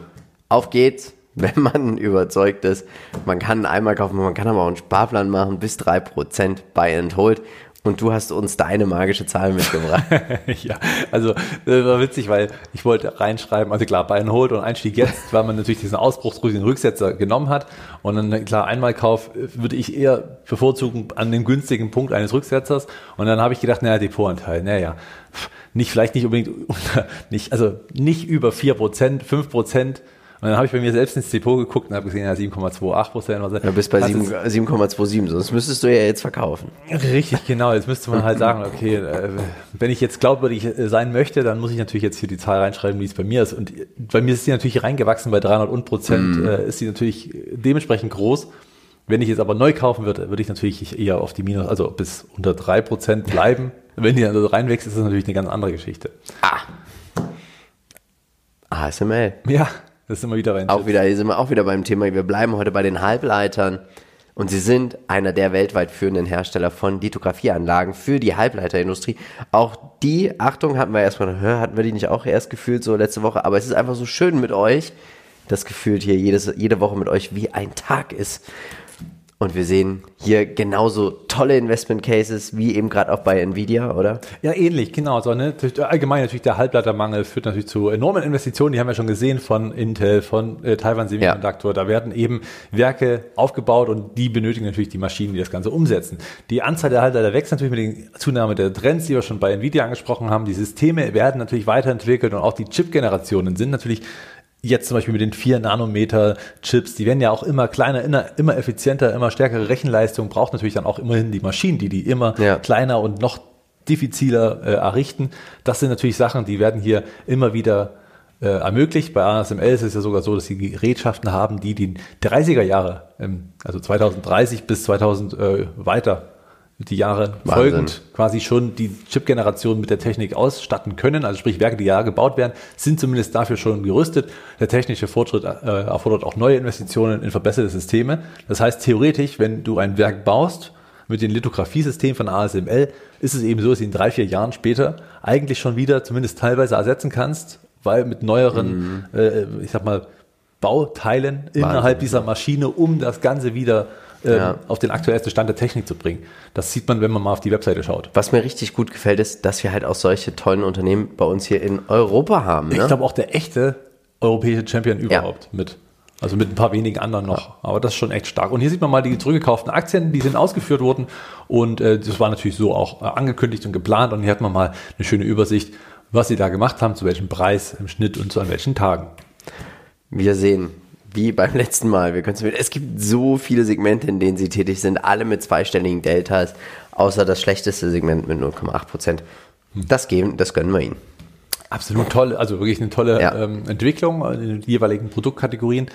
Auf geht's, wenn man überzeugt ist. Man kann einmal kaufen, man kann aber auch einen Sparplan machen, bis 3% Buy and hold. Und du hast uns deine magische Zahl mitgebracht. ja, also das war witzig, weil ich wollte reinschreiben, also klar, Buy and Hold und Einstieg jetzt, weil man natürlich diesen Ausbruchsdruck, den Rücksetzer genommen hat. Und dann, klar, Einmalkauf würde ich eher bevorzugen an dem günstigen Punkt eines Rücksetzers. Und dann habe ich gedacht, naja, Depotanteil, naja, nicht, vielleicht nicht unbedingt, nicht, also nicht über 4%, 5%. Und dann habe ich bei mir selbst ins Depot geguckt und habe gesehen, ja, 7,28 Prozent. Du bist bei das 7 ist- 7,27, sonst müsstest du ja jetzt verkaufen. Richtig, genau. Jetzt müsste man halt sagen, okay, äh, wenn ich jetzt glaubwürdig äh, sein möchte, dann muss ich natürlich jetzt hier die Zahl reinschreiben, wie es bei mir ist. Und bei mir ist die natürlich reingewachsen bei 300 und Prozent, äh, ist sie natürlich dementsprechend groß. Wenn ich jetzt aber neu kaufen würde, würde ich natürlich eher auf die Minus, also bis unter 3 Prozent bleiben. Wenn die dann so reinwächst, ist das natürlich eine ganz andere Geschichte. ASML. Ja, das ist immer wieder rein. Auch wieder, hier sind wir auch wieder beim Thema. Wir bleiben heute bei den Halbleitern. Und sie sind einer der weltweit führenden Hersteller von Lithografieanlagen für die Halbleiterindustrie. Auch die, Achtung, hatten wir erstmal, hatten wir die nicht auch erst gefühlt so letzte Woche, aber es ist einfach so schön mit euch, dass gefühlt hier jedes, jede Woche mit euch wie ein Tag ist. Und wir sehen hier genauso tolle Investment Cases wie eben gerade auch bei Nvidia, oder? Ja, ähnlich, genau. So, ne? Natürlich- Allgemein natürlich der Halbleitermangel führt natürlich zu enormen Investitionen. Die haben wir schon gesehen von Intel, von äh, Taiwan Semiconductor. Da werden eben Werke aufgebaut und die benötigen natürlich die Maschinen, die das Ganze umsetzen. Die Anzahl der Halbleiter wächst natürlich mit der Zunahme der Trends, die wir schon bei Nvidia angesprochen haben. Die Systeme werden natürlich weiterentwickelt und auch die Chip-Generationen sind natürlich Jetzt zum Beispiel mit den 4 Nanometer Chips, die werden ja auch immer kleiner, immer, effizienter, immer stärkere Rechenleistung, braucht natürlich dann auch immerhin die Maschinen, die die immer Ja. kleiner und noch diffiziler äh, errichten. Das sind natürlich Sachen, die werden hier immer wieder äh, ermöglicht. Bei ASML ist es ja sogar so, dass sie Gerätschaften haben, die die 30er Jahre, ähm, also 2030 bis 2000 äh, weiter, die Jahre Wahnsinn. folgend quasi schon die Chip-Generation mit der Technik ausstatten können. Also sprich, Werke, die ja gebaut werden, sind zumindest dafür schon gerüstet. Der technische Fortschritt äh, erfordert auch neue Investitionen in verbesserte Systeme. Das heißt, theoretisch, wenn du ein Werk baust, mit dem Lithografiesysteem von ASML ist es eben so, dass du in drei, vier Jahren später eigentlich schon wieder zumindest teilweise ersetzen kannst, weil mit neueren, äh, ich sag mal, Bauteilen innerhalb dieser Maschine, um das Ganze wieder ähm, Ja. auf den aktuellsten Stand der Technik zu bringen. Das sieht man, wenn man mal auf die Webseite schaut. Was mir richtig gut gefällt, ist, dass wir halt auch solche tollen Unternehmen bei uns hier in Europa haben. Ne? Ich glaube auch der echte europäische Champion überhaupt mit. Also mit ein paar wenigen anderen noch. Aber das ist schon echt stark. Und hier sieht man mal die zurückgekauften Aktien, die sind ausgeführt worden. Und äh, das war natürlich so auch äh, angekündigt und geplant. Und hier hat man mal eine schöne Übersicht, was sie da gemacht haben, zu welchem Preis im Schnitt und zu an welchen Tagen. Wir sehen, wie beim letzten Mal, wir können es gibt so viele Segmente, in denen sie tätig sind, alle mit zweistelligen Deltas, außer das schlechteste Segment mit 0,8 Prozent. Das geben, das gönnen wir ihnen. Absolut toll, also wirklich eine tolle Ja. ähm, Entwicklung in den jeweiligen Produktkategorien.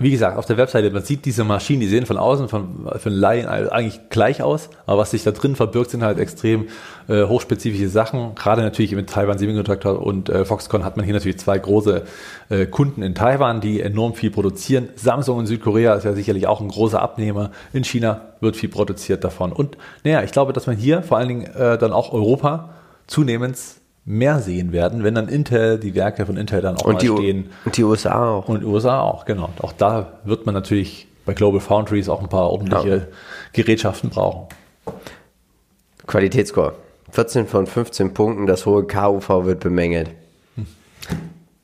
Wie gesagt, auf der Webseite, man sieht diese Maschinen, die sehen von außen, von, von Laien eigentlich gleich aus, aber was sich da drin verbirgt, sind halt extrem äh, hochspezifische Sachen. Gerade natürlich mit Taiwan Semiconductor und äh, Foxconn hat man hier natürlich zwei große äh, Kunden in Taiwan, die enorm viel produzieren. Samsung in Südkorea ist ja sicherlich auch ein großer Abnehmer. In China wird viel produziert davon. Und naja, ich glaube, dass man hier vor allen Dingen äh, dann auch Europa zunehmend mehr sehen werden, wenn dann Intel, die Werke von Intel dann auch Und mal die, stehen. und die USA auch. Und USA auch, genau. Auch da wird man natürlich bei Global Foundries auch ein paar ordentliche Ja. Gerätschaften brauchen. Qualitätsscore. 14 von 15 Punkten, das hohe KUV wird bemängelt.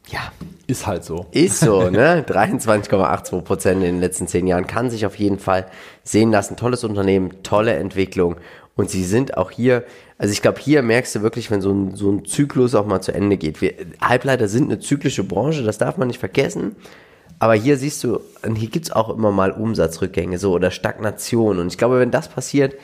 Ja, Ist halt so. Ist so, ne? 23,82 Prozent in den letzten zehn Jahren kann sich auf jeden Fall sehen lassen. Tolles Unternehmen, tolle Entwicklung. Und sie sind auch hier, also ich glaube, hier merkst du wirklich, wenn so ein, so ein Zyklus auch mal zu Ende geht. Wir, Halbleiter sind eine zyklische Branche, das darf man nicht vergessen. Aber hier siehst du, hier gibt's auch immer mal Umsatzrückgänge so oder Stagnation. Und ich glaube, wenn das passiert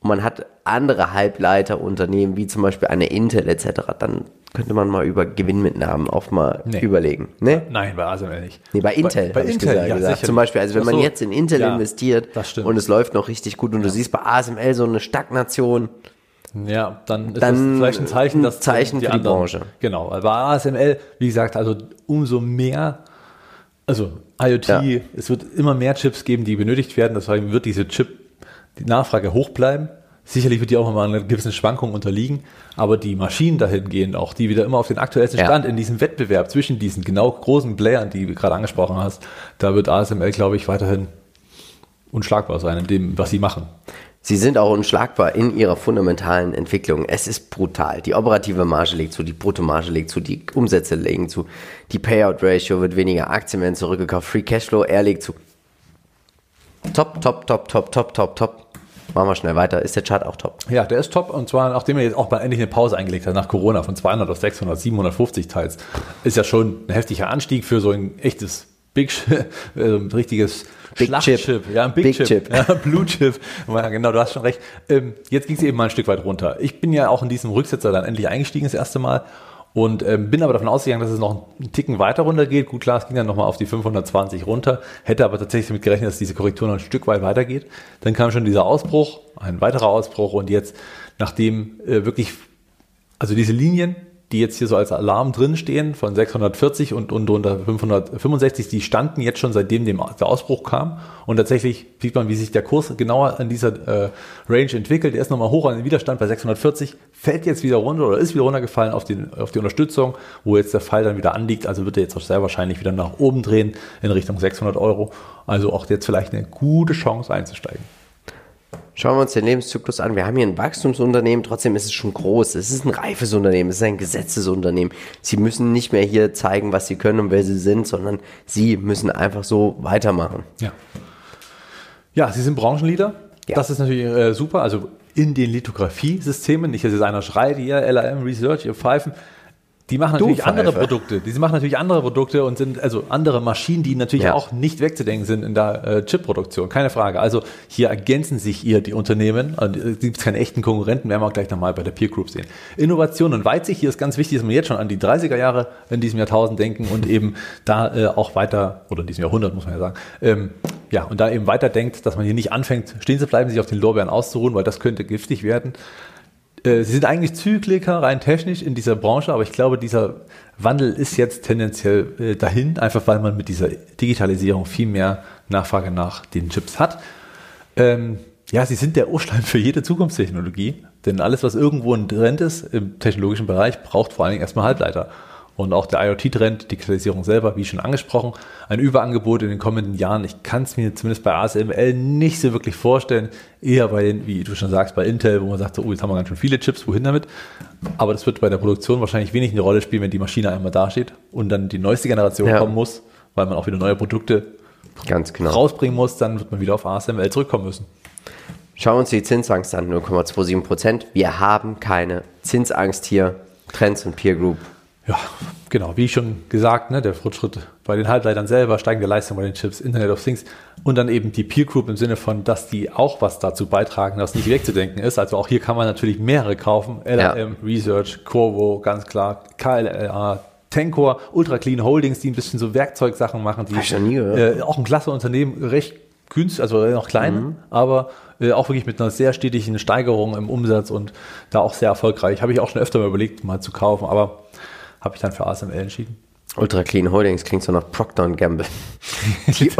und man hat andere Halbleiterunternehmen, wie zum Beispiel eine Intel etc., dann könnte man mal über Gewinnmitnahmen auch mal Nee. überlegen. Ne? Nein, bei ASML nicht. Nee, bei Intel, Bei, bei Intel, gesagt, ja, gesagt. Zum Beispiel, also wenn Ach man so. jetzt in Intel Ja, investiert und es läuft noch richtig gut und du siehst bei ASML so eine Stagnation, Ja, dann ist Dann das vielleicht ein Zeichen, ein dass Zeichen für die anderen- Branche. Genau, weil bei ASML, wie gesagt, also umso mehr, also IoT, Ja. es wird immer mehr Chips geben, die benötigt werden, deswegen wird diese Chip, die Nachfrage hoch bleiben. Sicherlich wird die auch mal einer gewissen Schwankung unterliegen, aber die Maschinen dahingehend auch, die wieder immer auf den aktuellsten Ja. Stand in diesem Wettbewerb zwischen diesen genau großen Playern, die du gerade angesprochen hast, da wird ASML, glaube ich, weiterhin unschlagbar sein in dem, was sie machen. Sie sind auch unschlagbar in ihrer fundamentalen Entwicklung. Es ist brutal. Die operative Marge legt zu, die Bruttomarge legt zu, die Umsätze legen zu, die Payout-Ratio wird weniger, Aktien werden zurückgekauft, Free Cashflow, er legt zu. Top, top, top, top, top, top, top. Machen wir schnell weiter. Ist der Chart auch top? Ja, der ist top und zwar nachdem er jetzt auch mal endlich eine Pause eingelegt hat nach Corona von 200 auf 600, 750 teils. Ist ja schon ein heftiger Anstieg für so ein echtes Big äh, richtiges Big Schlachtschiff, Chip. ja, ein Big, Big Chip, Chip. Ja, Blue Chip. Ja, genau, du hast schon recht. Ähm, jetzt ging es eben mal ein Stück weit runter. Ich bin ja auch in diesem Rücksetzer dann endlich eingestiegen das erste Mal und ähm, bin aber davon ausgegangen, dass es noch einen Ticken weiter runter geht. Gut, klar, es ging dann nochmal auf die 520 runter, hätte aber tatsächlich damit gerechnet, dass diese Korrektur noch ein Stück weit weitergeht. Dann kam schon dieser Ausbruch, ein weiterer Ausbruch und jetzt, nachdem äh, wirklich, also diese Linien, die jetzt hier so als Alarm drinstehen von 640 und, und unter 565, die standen jetzt schon seitdem dem, der Ausbruch kam. Und tatsächlich sieht man, wie sich der Kurs genauer an dieser äh, Range entwickelt. Er ist nochmal hoch an den Widerstand bei 640, fällt jetzt wieder runter oder ist wieder runtergefallen auf, den, auf die Unterstützung, wo jetzt der Fall dann wieder anliegt. Also wird er jetzt auch sehr wahrscheinlich wieder nach oben drehen in Richtung 600 Euro. Also auch jetzt vielleicht eine gute Chance einzusteigen. Schauen wir uns den Lebenszyklus an. Wir haben hier ein Wachstumsunternehmen, trotzdem ist es schon groß. Es ist ein reifes Unternehmen, es ist ein Gesetzesunternehmen. Sie müssen nicht mehr hier zeigen, was sie können und wer sie sind, sondern sie müssen einfach so weitermachen. Ja. Ja, sie sind Branchenleader. Ja. Das ist natürlich äh, super. Also in den Lithografie-Systemen, nicht, dass jetzt einer schreit, hier LRM Research, ihr Pfeifen. Die machen Du natürlich andere Pfeife. Produkte. Die machen natürlich andere Produkte und sind also andere Maschinen, die natürlich Ja. auch nicht wegzudenken sind in der äh, Chip-Produktion. Keine Frage. Also hier ergänzen sich ihr die Unternehmen. Und es gibt keine echten Konkurrenten, werden wir auch gleich nochmal bei der Peer Group sehen. Innovation und Weitsicht, hier ist ganz wichtig, dass wir jetzt schon an die 30er Jahre in diesem Jahrtausend denken und eben da äh, auch weiter, oder in diesem Jahrhundert muss man ja sagen, ähm, ja, und da eben weiter denkt, dass man hier nicht anfängt, stehen zu bleiben, sich auf den Lorbeeren auszuruhen, weil das könnte giftig werden. Äh, Sie sind eigentlich Zykliker rein technisch in dieser Branche, aber ich glaube, dieser Wandel ist jetzt tendenziell äh, dahin, einfach weil man mit dieser Digitalisierung viel mehr Nachfrage nach den Chips hat. Ähm, ja, sie sind der Urstein für jede Zukunftstechnologie, denn alles, was irgendwo ein Trend ist im technologischen Bereich, braucht vor allen Dingen erstmal Halbleiter. Und auch der IoT-Trend, Digitalisierung selber, wie schon angesprochen, ein Überangebot in den kommenden Jahren. Ich kann es mir zumindest bei ASML nicht so wirklich vorstellen. Eher bei den, wie du schon sagst, bei Intel, wo man sagt, so, oh, jetzt haben wir ganz schön viele Chips, wohin damit? Aber das wird bei der Produktion wahrscheinlich wenig eine Rolle spielen, wenn die Maschine einmal dasteht und dann die neueste Generation Ja. kommen muss, weil man auch wieder neue Produkte Ganz genau. rausbringen muss, dann wird man wieder auf ASML zurückkommen müssen. Schauen wir uns die Zinsangst an, 0,27 Prozent. Wir haben keine Zinsangst hier. Trends und Peer Group. Ja, genau, wie schon gesagt, ne, der Fortschritt bei den Halbleitern selber, steigende Leistung bei den Chips, Internet of Things und dann eben die Peer Group im Sinne von, dass die auch was dazu beitragen, dass nicht wegzudenken ist. Also auch hier kann man natürlich mehrere kaufen. LRM, Research, Corvo, ganz klar, KLA, Tencor, Ultra Clean Holdings, die ein bisschen so Werkzeugsachen machen, die nie. Äh, auch ein klasse Unternehmen, recht günstig, also noch klein, Mhm. aber äh, auch wirklich mit einer sehr stetigen Steigerung im Umsatz und da auch sehr erfolgreich. Habe ich auch schon öfter mal überlegt, mal zu kaufen, aber habe ich dann für ASML entschieden. Ultra Clean Holdings klingt so nach Procter Gamble. Die,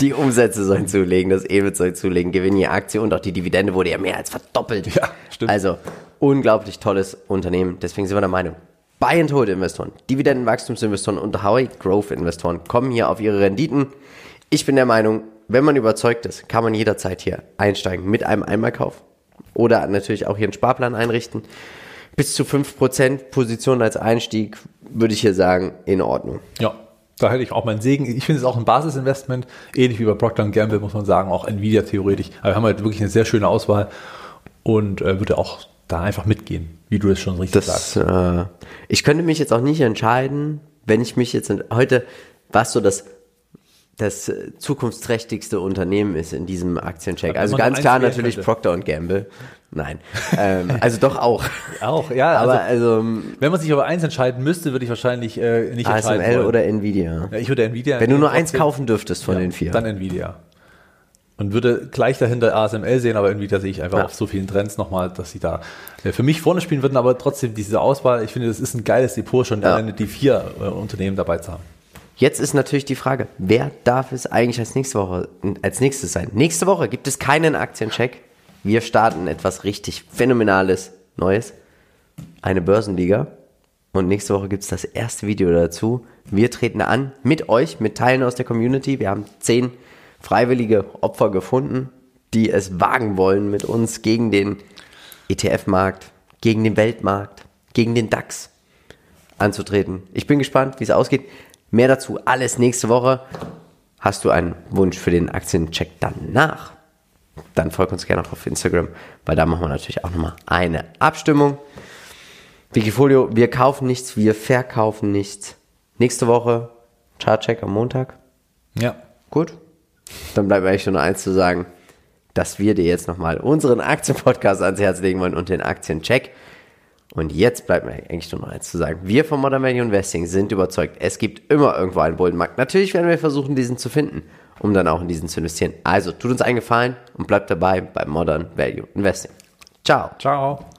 die Umsätze sollen zulegen, das EBIT soll zulegen, Gewinn je Aktie und auch die Dividende wurde ja mehr als verdoppelt. Ja, stimmt. Also unglaublich tolles Unternehmen. Deswegen sind wir der Meinung, Buy and Hold Investoren, Dividendenwachstumsinvestoren und High Growth Investoren kommen hier auf ihre Renditen. Ich bin der Meinung, wenn man überzeugt ist, kann man jederzeit hier einsteigen mit einem Einmalkauf oder natürlich auch hier einen Sparplan einrichten. Bis zu 5% Position als Einstieg würde ich hier sagen, in Ordnung. Ja, da hätte ich auch meinen Segen. Ich finde es auch ein Basisinvestment, ähnlich wie bei Procter Gamble, muss man sagen, auch Nvidia theoretisch. Aber wir haben halt wirklich eine sehr schöne Auswahl und äh, würde auch da einfach mitgehen, wie du es schon richtig sagst. Das, äh, ich könnte mich jetzt auch nicht entscheiden, wenn ich mich jetzt heute, was so das das äh, zukunftsträchtigste Unternehmen ist in diesem Aktiencheck. Also ganz klar natürlich könnte. Procter und Gamble. Nein, ähm, also doch auch. Auch, ja. Aber also, also wenn man sich aber eins entscheiden müsste, würde ich wahrscheinlich äh, nicht entscheiden ASML oder Nvidia. ja, ich würde Nvidia. Wenn du nur eins kaufen dürftest von ja, den vier. Dann Nvidia. Und würde gleich dahinter ASML sehen, aber Nvidia sehe ich einfach Ja. auf so vielen Trends nochmal, dass sie da äh, für mich vorne spielen würden, aber trotzdem diese Auswahl, ich finde, das ist ein geiles Depot, schon alleine die vier äh, Unternehmen dabei zu haben. Jetzt ist natürlich die Frage, wer darf es eigentlich als nächste Woche als nächstes sein? Nächste Woche gibt es keinen Aktiencheck. Wir starten etwas richtig phänomenales Neues. Eine Börsenliga. Und nächste Woche gibt es das erste Video dazu. Wir treten an mit euch, mit Teilen aus der Community. Wir haben zehn freiwillige Opfer gefunden, die es wagen wollen mit uns gegen den ETF-Markt, gegen den Weltmarkt, gegen den DAX anzutreten. Ich bin gespannt, wie es ausgeht. Mehr dazu alles nächste Woche. Hast du einen Wunsch für den Aktiencheck danach? Dann folg uns gerne auch auf Instagram, weil da machen wir natürlich auch nochmal eine Abstimmung. Wikifolio, wir kaufen nichts, wir verkaufen nichts. Nächste Woche Chartcheck am Montag. Ja. Gut. Dann bleibt mir eigentlich nur eins zu sagen, dass wir dir jetzt nochmal unseren Aktienpodcast ans Herz legen wollen und den Aktiencheck. Und jetzt bleibt mir eigentlich nur noch eins zu sagen. Wir von Modern Value Investing sind überzeugt, es gibt immer irgendwo einen Bullenmarkt. Natürlich werden wir versuchen, diesen zu finden, um dann auch in diesen zu investieren. Also tut uns einen Gefallen und bleibt dabei bei Modern Value Investing. Ciao. Ciao.